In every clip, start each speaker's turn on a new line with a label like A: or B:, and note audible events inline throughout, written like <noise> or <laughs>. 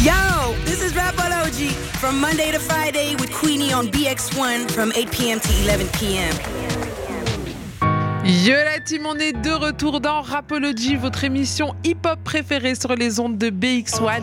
A: Yo, this is Rapology from Monday to Friday with Queenie on BX1 from 8 p.m. to 11 p.m.
B: Yo la team, on est de retour dans Rapology, votre émission hip-hop préférée sur les ondes de BX1.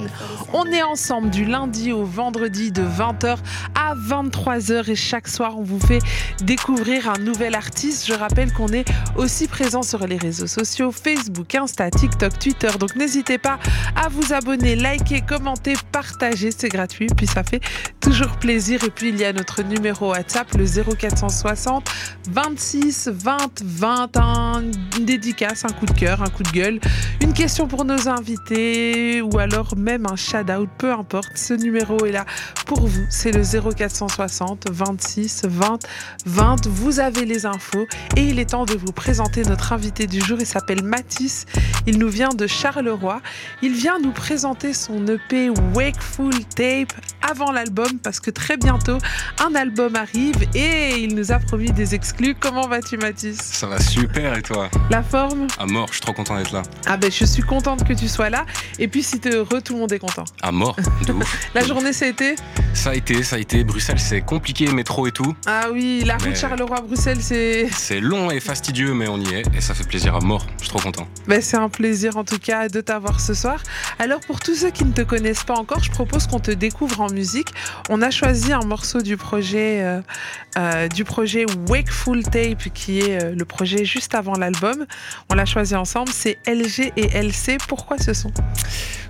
B: On est ensemble du lundi au vendredi de 20h à 23h et chaque soir on vous fait découvrir un nouvel artiste. Je rappelle qu'on est aussi présent sur les réseaux sociaux, Facebook, Insta, TikTok, Twitter. Donc n'hésitez pas à vous abonner, liker, commenter, partager, c'est gratuit. Puis ça fait toujours plaisir. Et puis il y a notre numéro WhatsApp, le 0460 26 20 20 un, une dédicace, un coup de cœur, un coup de gueule, une question pour nos invités ou alors même un shout-out, peu importe. Ce numéro est là pour vous. C'est le 0460 26 20 20. Vous avez les infos et il est temps de vous présenter notre invité du jour. Il s'appelle Mathis. Il nous vient de Charleroi. Il vient nous présenter son EP Wakeful Tape avant l'album parce que très bientôt un album arrive et il nous a promis des exclus. Comment vas-tu Mathis?
C: Ça va super et toi
B: La forme
C: À mort, je suis trop content d'être là.
B: Ah ben je suis contente que tu sois là. Et puis si t'es heureux, tout le monde est content.
C: À mort, de ouf. <laughs>
B: La journée ça a été
C: Ça a été, ça a été. Bruxelles c'est compliqué, métro et tout.
B: Ah oui, la route
C: Mais-
B: Charleroi-Bruxelles c'est... <laughs>
C: C'est long et fastidieux, mais on y est et ça fait plaisir à mort. Je suis trop content.
B: Ben, c'est un plaisir en tout cas de t'avoir ce soir. Alors pour tous ceux qui ne te connaissent pas encore, je propose qu'on te découvre en musique. On a choisi un morceau du projet, euh, euh, du projet Wakeful Tape qui est euh, le projet juste avant l'album. On l'a choisi ensemble, c'est LG et LC. Pourquoi ce son?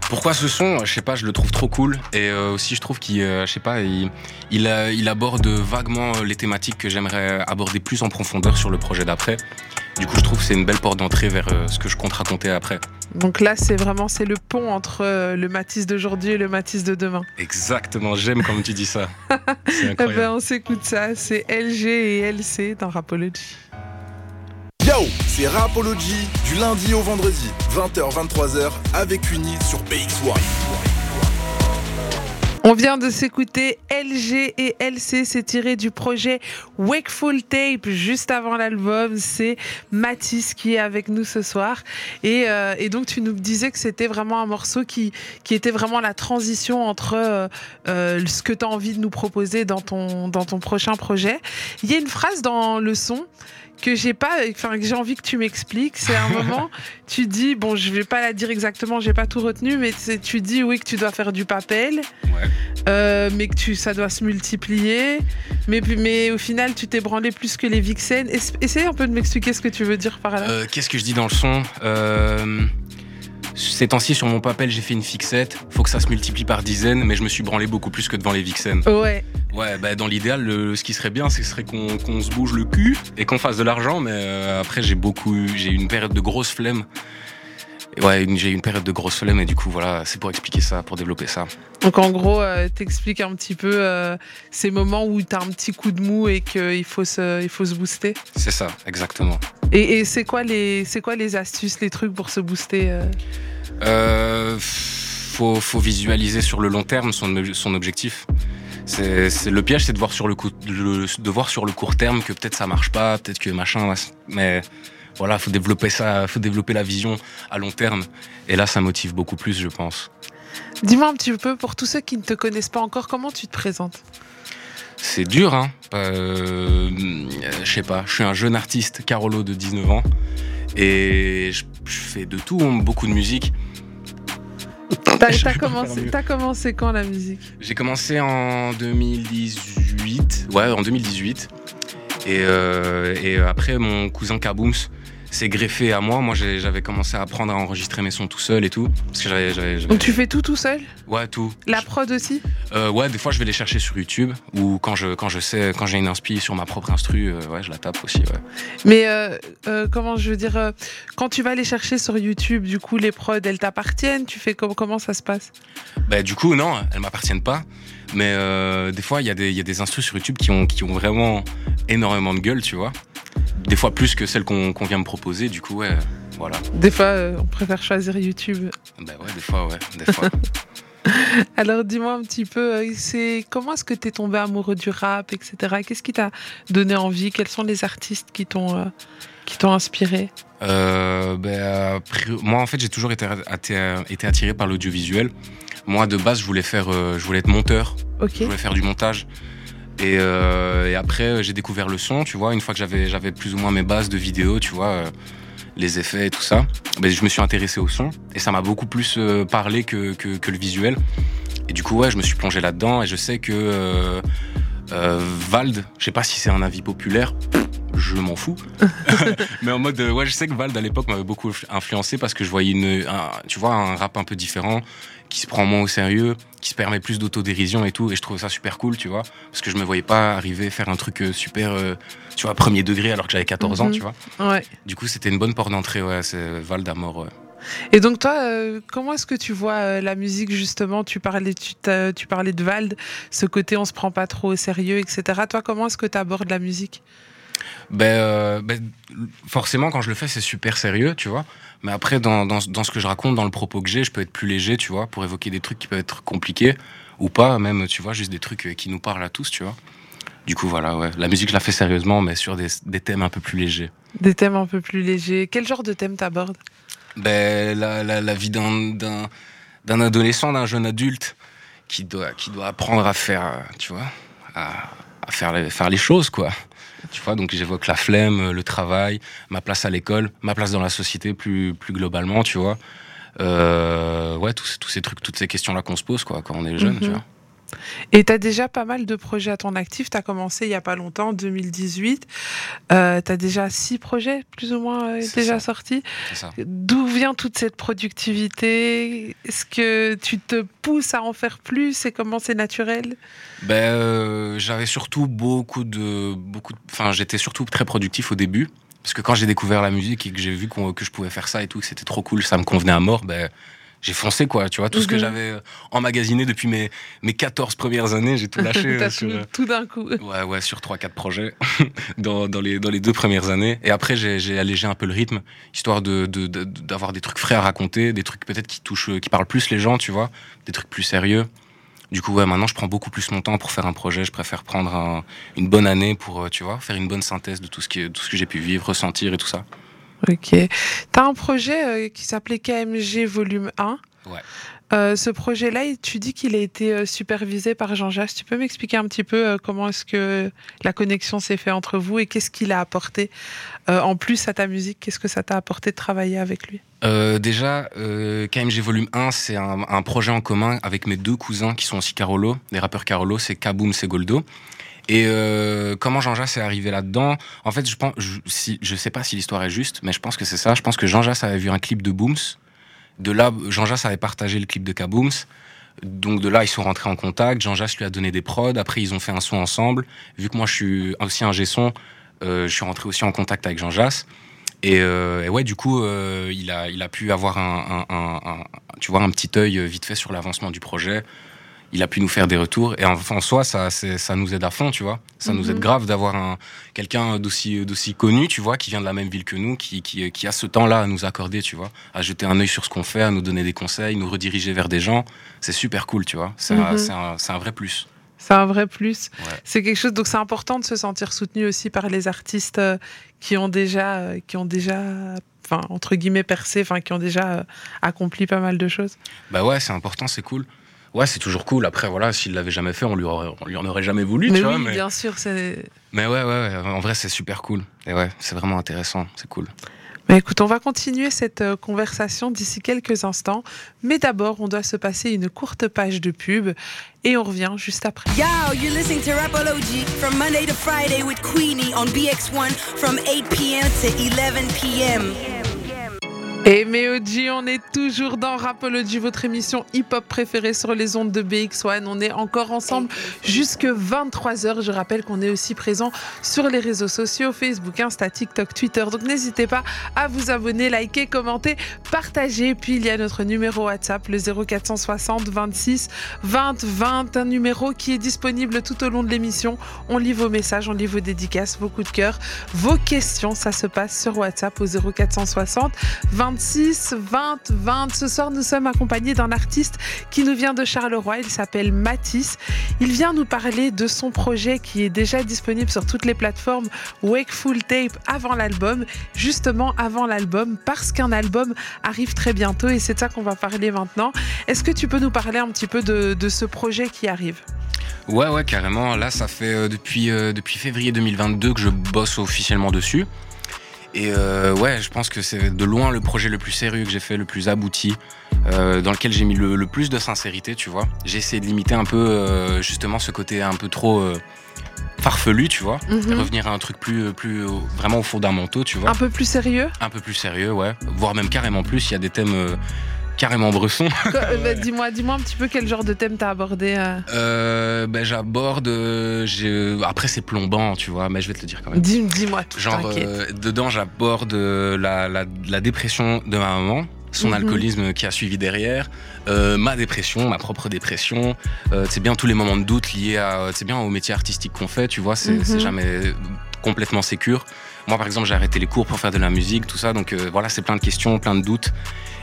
C: Pourquoi ce son? Je sais pas, je le trouve trop cool et euh, aussi je trouve qu'il, euh, je sais pas, il, il, il aborde vaguement euh, les thématiques que j'aimerais aborder plus en profondeur sur le projet d'après. Du coup, je trouve que c'est une belle porte d'entrée vers ce que je compte raconter après.
B: Donc là, c'est vraiment c'est le pont entre le Matisse d'aujourd'hui et le Matisse de demain.
C: Exactement, j'aime comme tu dis ça. <laughs>
B: Eh
C: incroyable.
B: ben, on s'écoute ça. C'est LG et LC dans Rapology.
D: C'est Rapology du lundi au vendredi, 20h-23h avec Uni sur BX1.
B: On vient de s'écouter LG et LC, c'est tiré du projet Wakeful Tape juste avant l'album. C'est Mathis qui est avec nous ce soir. Et, euh, donc tu nous disais que c'était vraiment un morceau qui, qui était vraiment la transition entre euh, euh, ce que tu as envie de nous proposer dans ton, dans ton prochain projet. Il y a une phrase dans le son que j'ai pas, enfin que j'ai envie que tu m'expliques. C'est un moment, <laughs> tu dis, bon, je vais pas la dire exactement, j'ai pas tout retenu, mais tu dis oui que tu dois faire du papel,
C: Ouais.
B: euh, mais que tu, ça doit se multiplier, mais mais au final tu t'es branlé plus que les vixens. Es- Essaye un peu de m'expliquer ce que tu veux dire par là.
C: Euh, Qu'est-ce que je dis dans le son? Euh, Ces temps-ci, sur mon papel, j'ai fait une fixette. Faut que ça se multiplie par dizaines, mais je me suis branlé beaucoup plus que devant les vixens.
B: Ouais,
C: Ouais, bah, dans l'idéal, le- ce qui serait bien, ce serait qu'on qu'on se bouge le cul et qu'on fasse de l'argent, mais euh, après, j'ai beaucoup, eu- j'ai eu une période de grosse flemme. Ouais, j'ai eu une période de grosse flemme et du coup, voilà, c'est pour expliquer ça, pour développer ça.
B: donc en gros, euh, t'expliques un petit peu euh, ces moments où t'as un petit coup de mou et qu'il faut se, il faut se booster.
C: C'est ça, exactement.
B: Et, et c'est quoi les, c'est quoi les astuces, les trucs pour se booster euh?
C: Euh, faut, faut visualiser sur le long terme son, ob- son objectif. C'est, le piège, c'est de voir sur le, coup, le- de voir sur le court terme que peut-être ça marche pas, peut-être que machin, mais voilà, faut développer ça, faut développer la vision à long terme. Et là, ça motive beaucoup plus, je pense.
B: Dis-moi un petit peu, pour tous ceux qui ne te connaissent pas encore, comment tu te présentes?
C: C'est dur, hein. Euh, je sais pas, je suis un jeune artiste, Carolo de 19 ans, et je, fais de tout, hein, beaucoup de musique. <laughs>
B: Commencé, t'as commencé quand la musique?
C: J'ai commencé en 2018. Ouais, en 2018. Et, euh, et après, mon cousin Kabooms s'est greffé à moi. Moi, j'avais commencé à apprendre à enregistrer mes sons tout seul et tout. Parce que
B: Donc tu fais tout tout seul?
C: Ouais, tout.
B: La prod aussi?
C: Euh, ouais, des fois, je vais les chercher sur YouTube. Ou quand je, quand je sais, quand j'ai une inspi sur ma propre instru, euh, ouais, je la tape aussi, ouais.
B: Mais euh, comment je veux dire, quand tu vas les chercher sur YouTube, du coup les prods, elles t'appartiennent? Tu fais com- comment ça se passe?
C: Bah, du coup, non, elles m'appartiennent pas. Mais des fois, il y, a des- il y a des instrus sur YouTube qui ont, qui ont vraiment énormément de gueule, tu vois. Des fois plus que celles qu'on vient me proposer, du coup, ouais, voilà.
B: Des fois, euh, on préfère choisir YouTube.
C: Bah ouais, des fois, ouais, des fois. <laughs>
B: Alors dis-moi un petit peu, euh, c'est comment est-ce que tu es tombé amoureux du rap, etc. Qu'est-ce qui t'a donné envie? Quels sont les artistes qui t'ont euh, qui t'ont inspiré?
C: Euh, ben, moi, en fait, j'ai toujours été, attiré- été attiré par l'audiovisuel. Moi, de base, je voulais faire, je voulais être monteur. Je voulais faire du montage. Et, euh, et après, euh, j'ai découvert le son, tu vois. Une fois que j'avais, plus ou moins mes bases de vidéo, tu vois, euh, les effets et tout ça, ben, je me suis intéressé au son. Et ça m'a beaucoup plus parlé que, que, le visuel. Et du coup, ouais, je me suis plongé là-dedans. Et je sais que Vald, je sais pas si c'est un avis populaire, je m'en fous. <laughs> Mais en mode, euh, ouais, je sais que Vald à l'époque m'avait beaucoup influencé parce que je voyais une, un- tu vois, un rap un peu différent, qui se prend moins au sérieux, qui se permet plus d'autodérision et tout. Et je trouvais ça super cool, tu vois, parce que je me voyais pas arriver faire un truc euh, super, euh, tu vois, premier degré alors que j'avais 14 ans,
B: Mhm.
C: tu vois.
B: Ouais.
C: Du coup, c'était une bonne porte d'entrée, ouais, c'est Vald à mort, ouais.
B: Et donc toi, euh, comment est-ce que tu vois euh, la musique justement? Tu parlais, tu, tu parlais de Vald, ce côté on se prend pas trop au sérieux, etc. Toi, comment est-ce que tu abordes la musique?
C: Ben, euh, ben, forcément, quand je le fais, c'est super sérieux, tu vois. Mais après, dans, dans, dans ce que je raconte, dans le propos que j'ai, je peux être plus léger, tu vois, pour évoquer des trucs qui peuvent être compliqués ou pas, même, tu vois, juste des trucs euh, qui nous parlent à tous, tu vois. Du coup, voilà, ouais. La musique, je la fais sérieusement, mais sur des, des thèmes un peu plus légers.
B: Des thèmes un peu plus légers. Quel genre de thème t'abordes?
C: Ben, la, la, la vie d'un, d'un, d'un adolescent, d'un jeune adulte qui doit, qui doit apprendre à faire, euh, tu vois, à, à faire, les, faire les choses, quoi. Tu vois, donc j'évoque la flemme, le travail, ma place à l'école, ma place dans la société plus, plus globalement, tu vois. Euh, ouais, tous, tous ces trucs, toutes ces questions-là qu'on se pose, quoi, quand on est jeune, tu
B: Mhm.
C: vois.
B: Et tu as déjà pas mal de projets à ton actif. Tu as commencé il y a pas longtemps, 2018. Euh, tu as déjà six projets, plus ou moins, euh, déjà
C: ça.
B: sortis. D'où vient toute cette productivité? Est-ce que tu te pousses à en faire plus? Et comment c'est naturel?
C: Ben, euh, j'avais surtout beaucoup de, beaucoup. Enfin, j'étais surtout très productif au début, parce que quand j'ai découvert la musique et que j'ai vu que je pouvais faire ça et tout, que c'était trop cool, ça me convenait à mort. Ben, j'ai foncé quoi. Tu vois, tout ce que
B: Mhm.
C: j'avais euh, emmagasiné depuis mes mes 14 premières années, j'ai tout <laughs> lâché. euh, sur,
B: tout,
C: euh,
B: tout d'un coup.
C: Ouais, ouais, sur 3-4 projets <laughs> dans, dans, les, dans les deux premières années. Et après, j'ai allégé un peu le rythme, histoire de- de- de- d'avoir des trucs frais à raconter, des trucs peut-être qui touchent, qui parlent plus les gens, tu vois, des trucs plus sérieux. Du coup, ouais, maintenant, je prends beaucoup plus mon temps pour faire un projet. Je préfère prendre un- une bonne année pour, tu vois, faire une bonne synthèse de tout ce, qui, tout ce que j'ai pu vivre, ressentir et tout ça.
B: Ok. Tu as un projet euh, qui s'appelait KMG Volume 1.
C: Ouais.
B: Euh, ce projet-là, tu dis qu'il a été euh, supervisé par Jean Jass. Tu peux m'expliquer un petit peu comment est-ce que la connexion s'est faite entre vous et qu'est-ce qu'il a apporté en plus à ta musique? Qu'est-ce que ça t'a apporté de travailler avec lui?
C: Euh, déjà, euh, KMG Volume 1, c'est un, un projet en commun avec mes deux cousins qui sont aussi Carolo, des rappeurs Carolo, c'est Kaboom, c'est Goldo. Et euh, comment Jean-Jacques est arrivé là-dedans? En fait, je pense, je, sais pas si l'histoire est juste, mais je pense que c'est ça. Je pense que Jean-Jacques avait vu un clip de Booms. De là, Jean-Jacques avait partagé le clip de Kabooms. Donc de là, ils sont rentrés en contact. Jean-Jacques lui a donné des prods. Après, ils ont fait un son ensemble. Vu que moi, je suis aussi un G-son, euh, je suis rentré aussi en contact avec Jean-Jacques. Et, euh, et ouais, du coup, euh, il, a, il a pu avoir un, un- un- un- tu vois, un petit œil euh, vite fait sur l'avancement du projet. Il a pu nous faire des retours. Et en, en soi, ça, ça nous aide à fond, tu vois. Ça nous aide
B: Mhm.
C: grave d'avoir un, quelqu'un d'aussi, connu, tu vois, qui vient de la même ville que nous, qui, qui, qui a ce temps-là à nous accorder, tu vois, à jeter un œil sur ce qu'on fait, à nous donner des conseils, nous rediriger vers des gens. C'est super cool, tu vois. C'est un-
B: Mhm.
C: un, un vrai plus.
B: C'est un vrai plus.
C: Ouais.
B: C'est quelque chose. Donc c'est important de se sentir soutenu aussi par les artistes euh, qui ont déjà, euh, qui ont déjà, enfin entre guillemets percé, enfin qui ont déjà euh, accompli pas mal de choses.
C: Bah ouais, c'est important, c'est cool. Ouais, c'est toujours cool. Après, voilà, s'il l'avait jamais fait, on lui, aurait, on lui en aurait jamais voulu,
B: mais
C: tu
B: oui,
C: vois. Mais,
B: bien sûr, c'est.
C: mais ouais, ouais, ouais, en vrai, c'est super cool. Et ouais, c'est vraiment intéressant, c'est cool.
B: Mais écoute, on va continuer cette euh, conversation d'ici quelques instants. Mais d'abord, on doit se passer une courte page de pub et on revient juste après.
A: Yo, you're listening to Rapology from Monday to Friday with Queenie on BX1 from 8 p.m. to 11 p.m.
B: Et Meoji, on est toujours dans Rapology, votre émission hip-hop préférée sur les ondes de BX1. On est encore ensemble jusque 23h. Je rappelle qu'on est aussi présent sur les réseaux sociaux, Facebook, Insta, TikTok, Twitter. Donc n'hésitez pas à vous abonner, liker, commenter, partager. Puis il y a notre numéro WhatsApp, le 0460 26 20 20, un numéro qui est disponible tout au long de l'émission. On lit vos messages, on lit vos dédicaces, vos coups de cœur, vos questions. Ça se passe sur WhatsApp au 0460 26 36 20 20. Ce soir, nous sommes accompagnés d'un artiste qui nous vient de Charleroi. Il s'appelle Matisse. Il vient nous parler de son projet qui est déjà disponible sur toutes les plateformes Wakeful Tape avant l'album, justement avant l'album, parce qu'un album arrive très bientôt et c'est de ça qu'on va parler maintenant. Est-ce que tu peux nous parler un petit peu de, de ce projet qui arrive?
C: Ouais, ouais, carrément. Là, ça fait euh, depuis, euh, depuis février 2022 que je bosse officiellement dessus. Et euh, ouais, je pense que c'est de loin le projet le plus sérieux que j'ai fait, le plus abouti, euh, dans lequel j'ai mis le, le, plus de sincérité, tu vois. J'ai essayé de limiter un peu euh, justement ce côté un peu trop farfelu, tu vois.
B: Mhm.
C: Revenir à un truc plus, plus vraiment aux fondamentaux, tu vois.
B: Un peu plus sérieux?
C: Un peu plus sérieux, ouais. Voire même carrément plus. Il y a des thèmes carrément bressons. <laughs>
B: Euh, bah, Dis-moi dis un petit peu quel genre de thème t'as abordé. euh.
C: Euh, ben, j'aborde. euh, Après, c'est plombant, tu vois, mais je vais te le dire quand même.
B: Dis- Dis-moi tout,
C: Genre, dedans, j'aborde la, la, la dépression de ma maman, son
B: Mhm.
C: alcoolisme qui a suivi derrière, ma dépression, ma propre dépression. C'est bien tous les moments de doute liés à. C'est bien au métier artistique qu'on fait, tu vois, c'est
B: Mhm.
C: jamais complètement sécure. Moi, par exemple, j'ai arrêté les cours pour faire de la musique, tout ça, donc euh, voilà, c'est plein de questions, plein de doutes.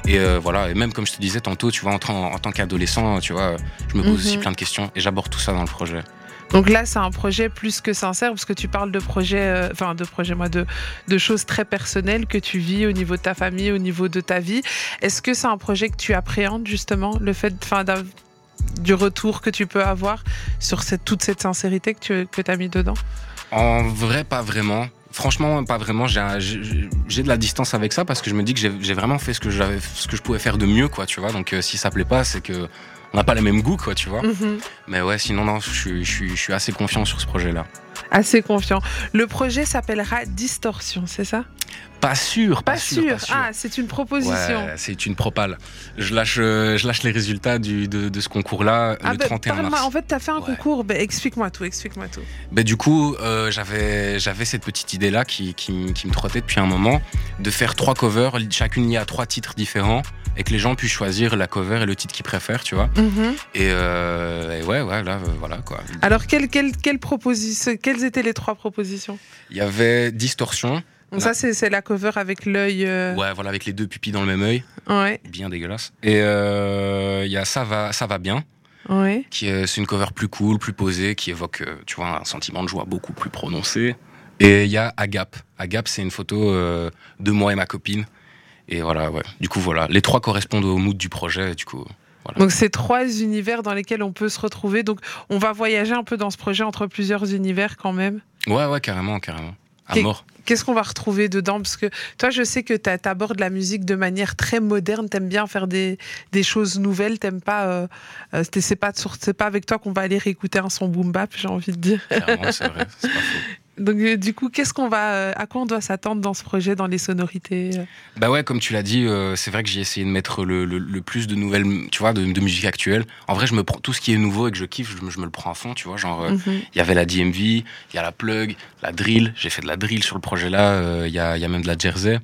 C: Et euh, voilà, et même comme je te disais tantôt, tu vois, en, tant- en tant qu'adolescent, tu vois, je me pose aussi
B: Mhm.
C: plein de questions et j'aborde tout ça dans le projet.
B: Donc là, c'est un projet plus que sincère parce que tu parles de projets, euh, enfin de projets, moi, de, de choses très personnelles que tu vis au niveau de ta famille, au niveau de ta vie. Est-ce que c'est un projet que tu appréhendes justement, le fait, du retour que tu peux avoir sur cette, toute cette sincérité que tu que as mis dedans?
C: En vrai, pas vraiment. Franchement, pas vraiment. J'ai de la distance avec ça parce que je me dis que j'ai vraiment fait ce que, j'avais- ce que je pouvais faire de mieux, quoi, tu vois. Donc, euh, si ça plaît pas, c'est que on n'a pas les mêmes goûts, quoi, tu vois.
B: Mhm.
C: Mais ouais, sinon, non, je suis assez confiant sur ce projet-là.
B: Assez confiant. Le projet s'appellera Distorsion, c'est ça?
C: Pas sûr, pas,
B: Pas sûr. Ah, c'est une proposition.
C: Ouais, c'est une propale. Je lâche, euh, je lâche les résultats du, de, de ce concours-là
B: Ah
C: le
B: bah,
C: 31
B: parle-moi.
C: mars.
B: En fait, tu as fait un
C: Ouais.
B: concours. Bah, explique-moi tout, explique-moi tout.
C: Ben, du coup, euh, j'avais j'avais cette petite idée-là qui, qui, m- qui me trottait depuis un moment, de faire trois covers, chacune liée à trois titres différents, et que les gens puissent choisir la cover et le titre qu'ils préfèrent, tu vois.
B: Mhm.
C: Et, euh, et ouais, ouais, là, euh, voilà quoi.
B: Alors, quelles, quelles, quelles, propositions, quelles étaient les trois propositions
C: Il y avait Distorsion,
B: Donc ça, c'est la cover avec l'œil. euh,
C: ouais, voilà, avec les deux pupilles dans le même œil,
B: ouais,
C: bien dégueulasse. Et euh, il y a Ça va, ça va bien,
B: ouais.
C: qui est, c'est une cover plus cool, plus posée, qui évoque, euh, tu vois, un sentiment de joie beaucoup plus prononcé. Et il y a Agap. Agap, c'est une photo euh, de moi et ma copine. Et voilà, ouais. Du coup, voilà. Les trois correspondent au mood du projet. et Du coup, voilà.
B: Donc, c'est trois univers dans lesquels on peut se retrouver. Donc, on va voyager un peu dans ce projet entre plusieurs univers quand même.
C: Ouais, ouais, carrément, carrément. À mort.
B: Qu'est-ce qu'on va retrouver dedans? Parce que toi, je sais que tu abordes la musique de manière très moderne. T'aimes bien faire des, des choses nouvelles. T'aimes pas. euh, euh, c'est- pas, pas avec toi qu'on va aller réécouter un son boom bap, j'ai envie de dire.
C: Clairement, c'est vrai. C'est pas faux. <laughs>
B: Donc, euh, du coup, qu'est-ce qu'on va, euh, à quoi on doit s'attendre dans ce projet, dans les sonorités euh
C: Bah ouais, comme tu l'as dit, euh, c'est vrai que j'ai essayé de mettre le, le- le plus de nouvelles, tu vois, de, de musique actuelle. En vrai, je me prends tout ce qui est nouveau et que je kiffe, je me, je me le prends à fond, tu vois. Genre,
B: Mhm.
C: il y avait la DMV, il y a la plug, la drill. J'ai fait de la drill sur le projet là. Il y, a, il y a même de la jersey.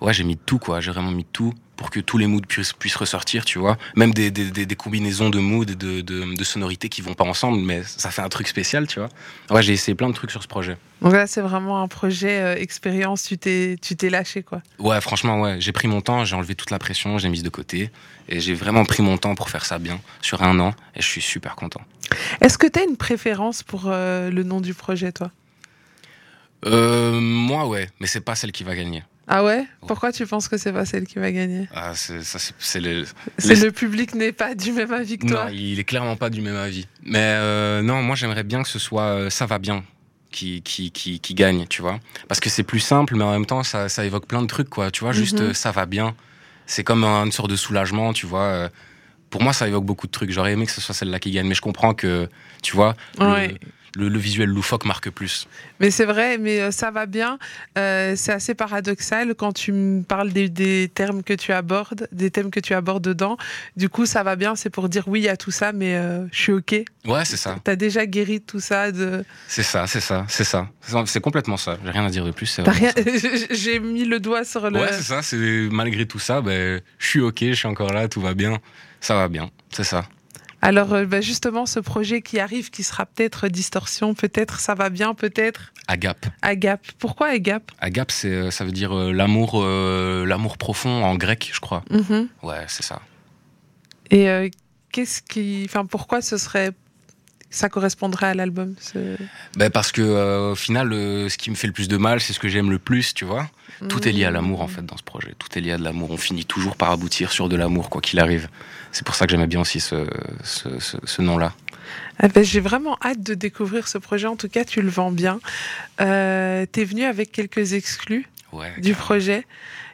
C: Ouais, j'ai mis tout, quoi. J'ai vraiment mis tout pour que tous les moods puissent, puissent ressortir, tu vois. Même des, des, des, des combinaisons de moods et de, de, de sonorités qui vont pas ensemble, mais ça fait un truc spécial, tu vois. Ouais, j'ai essayé plein de trucs sur ce projet.
B: Donc là, c'est vraiment un projet euh, expérience. Tu t'es, tu t'es lâché, quoi.
C: Ouais, franchement, ouais. J'ai pris mon temps, j'ai enlevé toute la pression, j'ai mise de côté. Et j'ai vraiment pris mon temps pour faire ça bien, sur un an. Et je suis super content.
B: Est-ce que tu as une préférence pour euh, le nom du projet, toi?
C: Euh, moi, ouais, mais c'est pas celle qui va gagner.
B: Ah ouais? Pourquoi tu penses que c'est pas celle qui va gagner?
C: Ah, c'est, ça, c'est, c'est le,
B: C'est
C: Les-
B: le public n'est pas du même avis que toi?
C: Non, il est clairement pas du même avis. Mais euh, non, moi j'aimerais bien que ce soit euh, ça va bien qui, qui, qui, qui gagne, tu vois. Parce que c'est plus simple, mais en même temps ça, ça évoque plein de trucs, quoi. Tu vois, juste
B: Mhm.
C: euh, ça va bien. C'est comme un- une sorte de soulagement, tu vois. Pour moi, ça évoque beaucoup de trucs. J'aurais aimé que ce soit celle-là qui gagne, mais je comprends que, tu vois,
B: Ouais.
C: le, le visuel loufoque marque plus.
B: Mais c'est vrai, mais euh, ça va bien. Euh, c'est assez paradoxal quand tu me parles des, des termes que tu abordes, des thèmes que tu abordes dedans. Du coup, ça va bien, c'est pour dire oui, a tout ça, mais euh, je suis OK.
C: Ouais, c'est ça.
B: T'as déjà guéri tout ça. De...
C: C'est ça, c'est ça, c'est ça. C'est complètement ça. J'ai rien à dire de plus.
B: rien... <laughs> J'ai mis le doigt sur le.
C: Ouais, c'est ça. C'est malgré tout ça, ben, je suis ok, je suis encore là, tout va bien, ça va bien, c'est ça.
B: Alors euh, bah, justement, ce projet qui arrive, qui sera peut-être Distorsion, peut-être ça va bien, peut-être
C: Agap.
B: Agap. Pourquoi Agap?
C: Agap, c'est, euh, ça veut dire euh, l'amour, euh, l'amour profond en grec, je crois.
B: Mhm.
C: Ouais, c'est ça.
B: Et euh, qu'est-ce qui, enfin, pourquoi ce serait, ça correspondrait à l'album
C: Ben parce que euh, au final, euh, ce qui me fait le plus de mal, c'est ce que j'aime le plus, tu vois. Tout est lié à l'amour en fait dans ce projet. Tout est lié à de l'amour. On finit toujours par aboutir sur de l'amour, quoi qu'il arrive. C'est pour ça que j'aimais bien aussi ce, ce, ce- ce nom-là.
B: Ah ben, J'ai vraiment hâte de découvrir ce projet. En tout cas, tu le vends bien. Euh, T'es venu avec quelques exclus
C: Ouais.
B: du projet.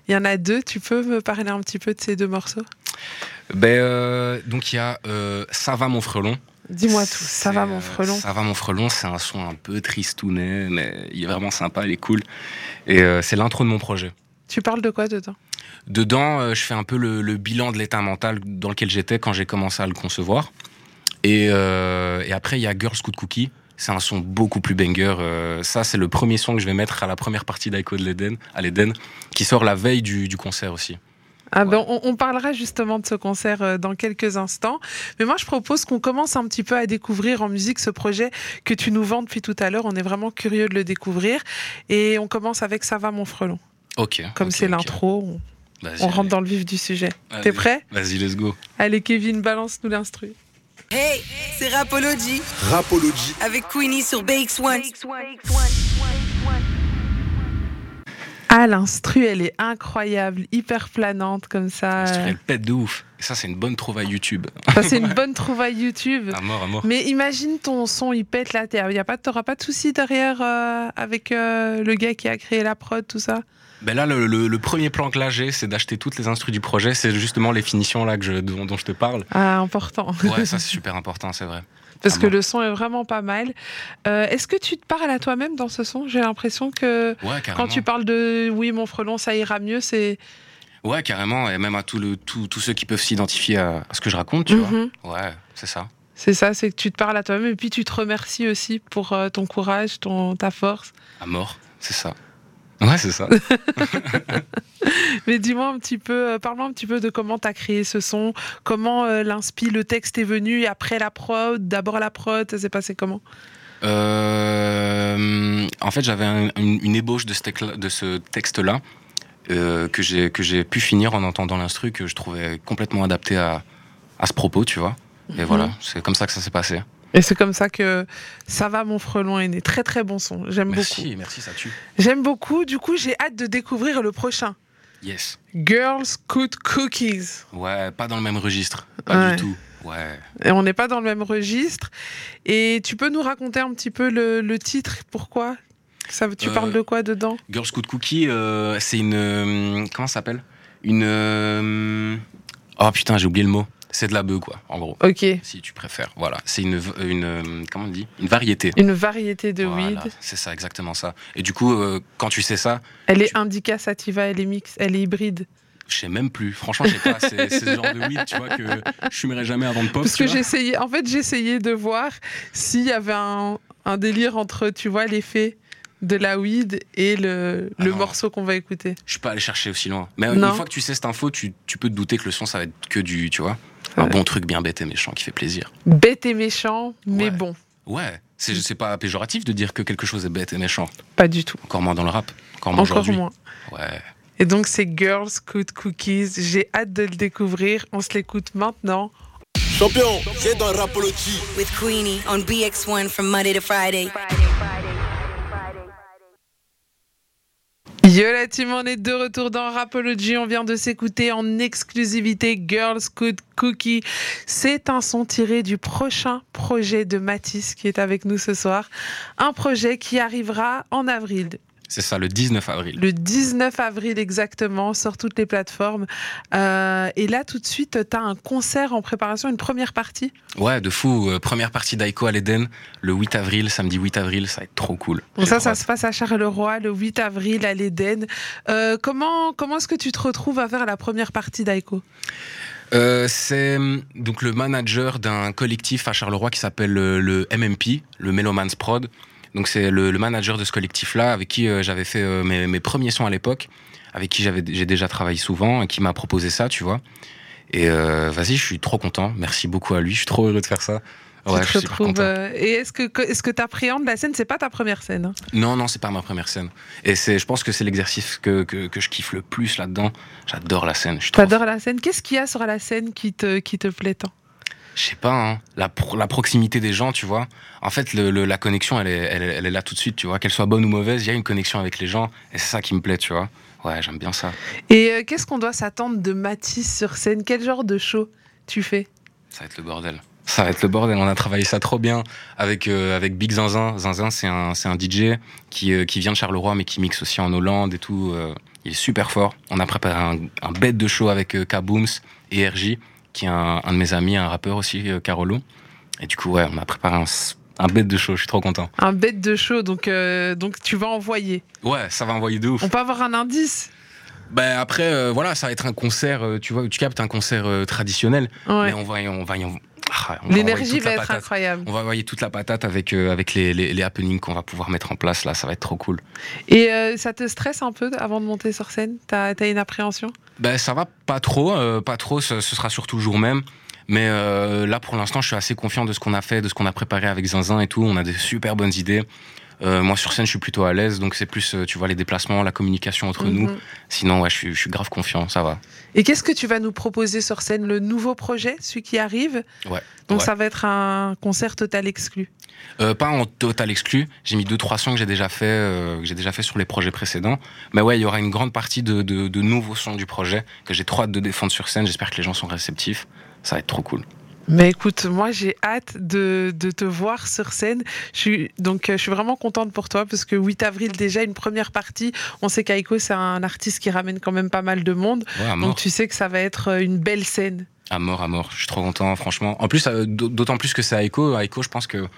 B: Il y en a deux. Tu peux me parler un petit peu de ces deux morceaux?
C: Ben euh, donc il y a Ça va mon frelon.
B: Dis-moi tout. Ça va, mon
C: euh,
B: frelon.
C: Ça va mon frelon, c'est un son un peu tristounet, mais il est vraiment sympa, il est cool. Et euh, c'est l'intro de mon projet.
B: Tu parles de quoi dedans?
C: Dedans, euh, je fais un peu le, le bilan de l'état mental dans lequel j'étais quand j'ai commencé à le concevoir. Et, euh, et après, il y a Girls Good Cookie. C'est un son beaucoup plus banger. Euh, ça, c'est le premier son que je vais mettre à la première partie d'Aiko de l'Eden, à l'Eden, qui sort la veille du, du concert aussi.
B: Ah ben, on, on parlera justement de ce concert euh, dans quelques instants. Mais moi, je propose qu'on commence un petit peu à découvrir en musique ce projet que tu nous vends depuis tout à l'heure. On est vraiment curieux de le découvrir. Et on commence avec Ça va, mon frelon.
C: Ok.
B: Comme c'est l'intro, on, rentre
C: allez.
B: dans le vif du sujet. T'es prêt?
C: Vas-y, let's go.
B: Allez, Kevin, balance-nous l'instru.
A: Hey, c'est Rapology
D: Rapology.
A: avec Queenie sur BX1.
B: Ah, l'instru, elle est incroyable, hyper planante comme ça.
C: Elle pète de ouf. Et ça, c'est une bonne trouvaille YouTube.
B: Enfin, c'est une <laughs> bonne trouvaille YouTube.
C: À mort, à mort.
B: Mais imagine ton son, il pète la terre. Pas, t'auras pas de souci derrière euh, avec euh, le gars qui a créé la prod, tout ça?
C: Ben là, le, le- le premier plan que là j'ai, c'est d'acheter toutes les instrus du projet. C'est justement les finitions là que je, dont, dont je te parle.
B: Ah, important.
C: Ouais, ça <laughs> c'est super important, c'est vrai.
B: Parce
C: Ah
B: que le son est vraiment pas mal. Euh, Est-ce que tu te parles à toi-même dans ce son? J'ai l'impression que
C: Ouais,
B: quand tu parles de oui, mon frelon, ça ira mieux, c'est.
C: Ouais, carrément. Et même à tout le, tout- tous ceux qui peuvent s'identifier à, à ce que je raconte, tu
B: Mhm.
C: vois. Ouais, c'est ça.
B: C'est ça, c'est que tu te parles à toi-même et puis tu te remercies aussi pour euh, ton courage, ton, ta force.
C: À mort, c'est ça. Ouais, c'est ça. <laughs>
B: Mais dis-moi un petit peu, euh, parle-moi un petit peu de comment tu as créé ce son, comment euh, l'inspi, le texte est venu après la prod, d'abord la prod, ça s'est passé comment?
C: Euh, en fait, j'avais un- une, une ébauche de ce texte-là euh, que j'ai que j'ai pu finir en entendant l'instru que je trouvais complètement adapté à, à ce propos, tu vois. Et
B: Mhm.
C: voilà, c'est comme ça que ça s'est passé.
B: Et c'est comme ça que ça va, mon frelon est né. Très très bon son, j'aime beaucoup.
C: Merci, merci, ça tue.
B: J'aime beaucoup, du coup j'ai hâte de découvrir le prochain.
C: Yes.
B: Girls Cook Cookies.
C: Ouais, pas dans le même registre. Pas
B: Ouais.
C: du tout. Ouais.
B: Et on n'est pas dans le même registre. Et tu peux nous raconter un petit peu le, le titre, pourquoi? Ça, Tu
C: Euh,
B: parles de quoi dedans?
C: Girls Good Cookie, euh, c'est une. euh, comment ça s'appelle? Une. oh putain, j'ai oublié le mot. C'est de la bœuf, quoi, en gros.
B: Ok,
C: Si tu préfères. Voilà. C'est une, une. euh, Comment on dit? Une variété.
B: une variété de
C: Voilà,
B: weed.
C: c'est ça, exactement ça. Et du coup, euh, quand tu sais ça,
B: Elle est indica sativa, elle est mix, elle est hybride.
C: je sais même plus. Franchement, je sais pas. C'est ce genre de weed, tu vois, que je fumerai jamais avant de pop.
B: Parce que essayé, en fait, essayé de voir s'il y avait un, un délire entre, tu vois, l'effet de la weed et le,
C: Ah
B: le morceau qu'on va écouter.
C: Je suis pas allé chercher aussi loin. Mais
B: Non.
C: une fois que tu sais cette info, tu, tu peux te douter que le son, ça va être que du, tu vois, un bon truc bien bête et méchant qui fait plaisir.
B: Bête et méchant, mais
C: Ouais.
B: bon,
C: Ouais, c'est pas péjoratif de dire que quelque chose est bête et méchant.
B: pas du tout.
C: Encore moins dans le rap. Encore moins
B: Encore moins.
C: Ouais.
B: Et donc, c'est Girls Cook Cookies. J'ai hâte de le découvrir. On se l'écoute maintenant.
D: Champion, viens dans Rapology.
A: With Queenie on BX1 from Monday to Friday.
B: Yo la team, on est de retour dans Rapology. On vient de s'écouter en exclusivité Girls Cook Cookie. C'est un son tiré du prochain projet de Matisse qui est avec nous ce soir. Un projet qui arrivera en avril.
C: C'est ça, le 19 avril.
B: Le 19 avril exactement, sur toutes les plateformes. Euh, et là, tout de suite, tu as un concert en préparation, une première partie?
C: Ouais, de fou. Euh, première partie d'Aiko à l'Eden, le 8 avril, samedi 8 avril, ça va être trop cool.
B: Donc ça, ça se passe à Charleroi le 8 avril à l'Éden. Euh, comment comment est-ce que tu te retrouves à faire la première partie d'Aiko?
C: Euh, c'est donc le manager d'un collectif à Charleroi qui s'appelle le, le MMP, le Melomans Prod. Donc c'est le, le manager de ce collectif-là avec qui euh, j'avais fait euh, mes, mes premiers sons à l'époque, avec qui j'avais j'ai déjà travaillé souvent et qui m'a proposé ça, tu vois. Et euh, vas-y, je suis trop content. Merci beaucoup à lui. Je suis trop heureux de faire ça.
B: Ouais, je suis super content. Et est-ce que est-ce que tu appréhendes la scène? C'est pas ta première scène hein
C: Non, non, c'est pas ma première scène. Et c'est, je pense que c'est l'exercice que, que, que, je kiffe le plus là-dedans. J'adore la scène.
B: J'adore la scène. Qu'est-ce qu'il y a sur la scène qui te, qui te plaît tant?
C: Je sais pas, hein. la, la, proximité des gens, tu vois. En fait, le, la connexion, elle est, elle, elle est, là tout de suite, tu vois. Qu'elle soit bonne ou mauvaise, il y a une connexion avec les gens, et c'est ça qui me plaît, tu vois. Ouais, j'aime bien ça.
B: Et euh, qu'est-ce qu'on doit s'attendre de Matisse sur scène? Quel genre de show tu fais?
C: Ça va être le bordel. Ça va être le bordel. On a travaillé ça trop bien avec, euh, avec Big Zinzin. Zinzin, c'est un, un DJ qui, euh, qui vient de Charleroi, mais qui mixe aussi en Hollande et tout. il est super fort. On a préparé un, un bête de show avec Kabooms et RJ qui est un, de mes amis, un rappeur aussi, euh, Carolo. Et du coup, ouais, on a préparé un, un bête de show, je suis trop content.
B: Un bête de show, donc, euh, donc tu vas envoyer.
C: Ouais, ça va envoyer de ouf.
B: On peut avoir un indice
C: ben après, euh, voilà, ça va être un concert, tu vois, tu captes un concert traditionnel. Mais on va, on va,
B: ah, L'énergie va, être incroyable.
C: On va envoyer toute la patate avec, avec les, les, happenings qu'on va pouvoir mettre en place là, ça va être trop cool.
B: Et ça te stresse un peu avant de monter sur scène? T'as as une appréhension?
C: Ben, ça va pas trop, euh, pas trop. Ce, sera surtout le jour même. Mais euh, là, pour l'instant, je suis assez confiant de ce qu'on a fait, de ce qu'on a préparé avec Zinzin et tout. On a des super bonnes idées. Euh, moi, sur scène, je suis plutôt à l'aise, donc c'est plus, tu vois, les déplacements, la communication entre nous. Mhm. Sinon, ouais, je suis, je suis, grave confiant, ça va.
B: Et qu'est-ce que tu vas nous proposer sur scène? Le nouveau projet, celui qui arrive?
C: Ouais.
B: Donc ça va être un concert total exclu
C: euh, pas en total exclu. J'ai mis deux trois sons que j'ai déjà fait, euh, que déjà fait sur les projets précédents. Mais ouais, il y aura une grande partie de, de, nouveaux sons du projet que j'ai trop hâte de défendre sur scène. J'espère que les gens sont réceptifs. Ça va être trop cool.
B: Mais écoute, moi j'ai hâte de, de, te voir sur scène. Je suis, donc euh, je suis vraiment contente pour toi parce que 8 avril déjà une première partie. On sait qu'Aiko c'est un artiste qui ramène quand même pas mal de monde. donc tu sais que ça va être une belle scène.
C: À mort, à mort. Je suis trop content, franchement. En plus, d'autant plus que c'est Aiko. Aiko, je pense que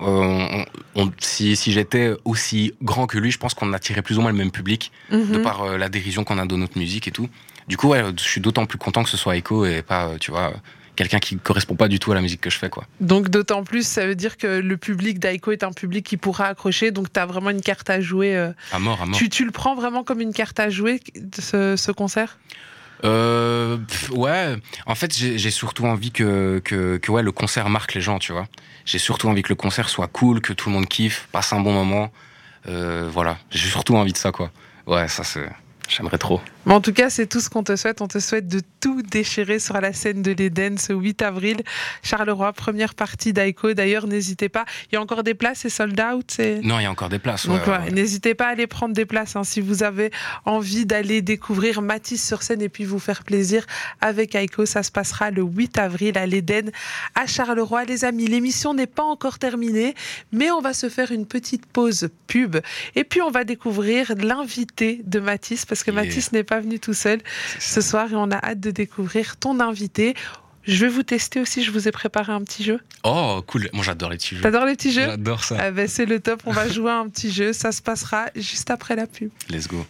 C: euh, si, j'étais aussi grand que lui, je pense qu'on attirait plus ou moins le même public, de mhm. par euh, la dérision qu'on a de notre musique et tout. Du coup, ouais, je suis d'autant plus content que ce soit Echo et pas, euh, tu vois, quelqu'un qui correspond pas du tout à la musique que je fais. Quoi.
B: Donc d'autant plus, ça veut dire que le public d'Aiko est un public qui pourra accrocher, donc tu as vraiment une carte à jouer.
C: À mort, à mort.
B: Tu, le prends vraiment comme une carte à jouer, ce, ce concert?
C: Euh, ouais, en fait, j'ai surtout envie que, que, que, ouais, le concert marque les gens, tu vois. J'ai surtout envie que le concert soit cool, que tout le monde kiffe, passe un bon moment. Euh, voilà, j'ai surtout envie de ça, quoi. Ouais, ça c'est. J'aimerais trop.
B: Mais en tout cas, c'est tout ce qu'on te souhaite. On te souhaite de tout déchirer sur la scène de l'Éden ce 8 avril. Charleroi, première partie d'Aiko. D'ailleurs, n'hésitez pas. Il y a encore des places, c'est sold out
C: Non, il y a encore des places.
B: N'hésitez pas à aller prendre des places hein, si vous avez envie d'aller découvrir Matisse sur scène et puis vous faire plaisir avec Aiko. Ça se passera le 8 avril à l'Éden à Charleroi. Les amis, l'émission n'est pas encore terminée, mais on va se faire une petite pause pub et puis on va découvrir l'invité de Matisse parce que Matisse n'est pas venu tout seul ce soir et on a hâte de découvrir ton invité. Je vais vous tester aussi, je vous ai préparé un petit jeu.
C: Oh, cool. Moi, j'adore les petits jeux.
B: T'adores les petits jeux
C: J'adore ça.
B: Ah ben, c'est le top. On va <laughs> jouer à un petit jeu. Ça se passera juste après la pub.
C: Let's go.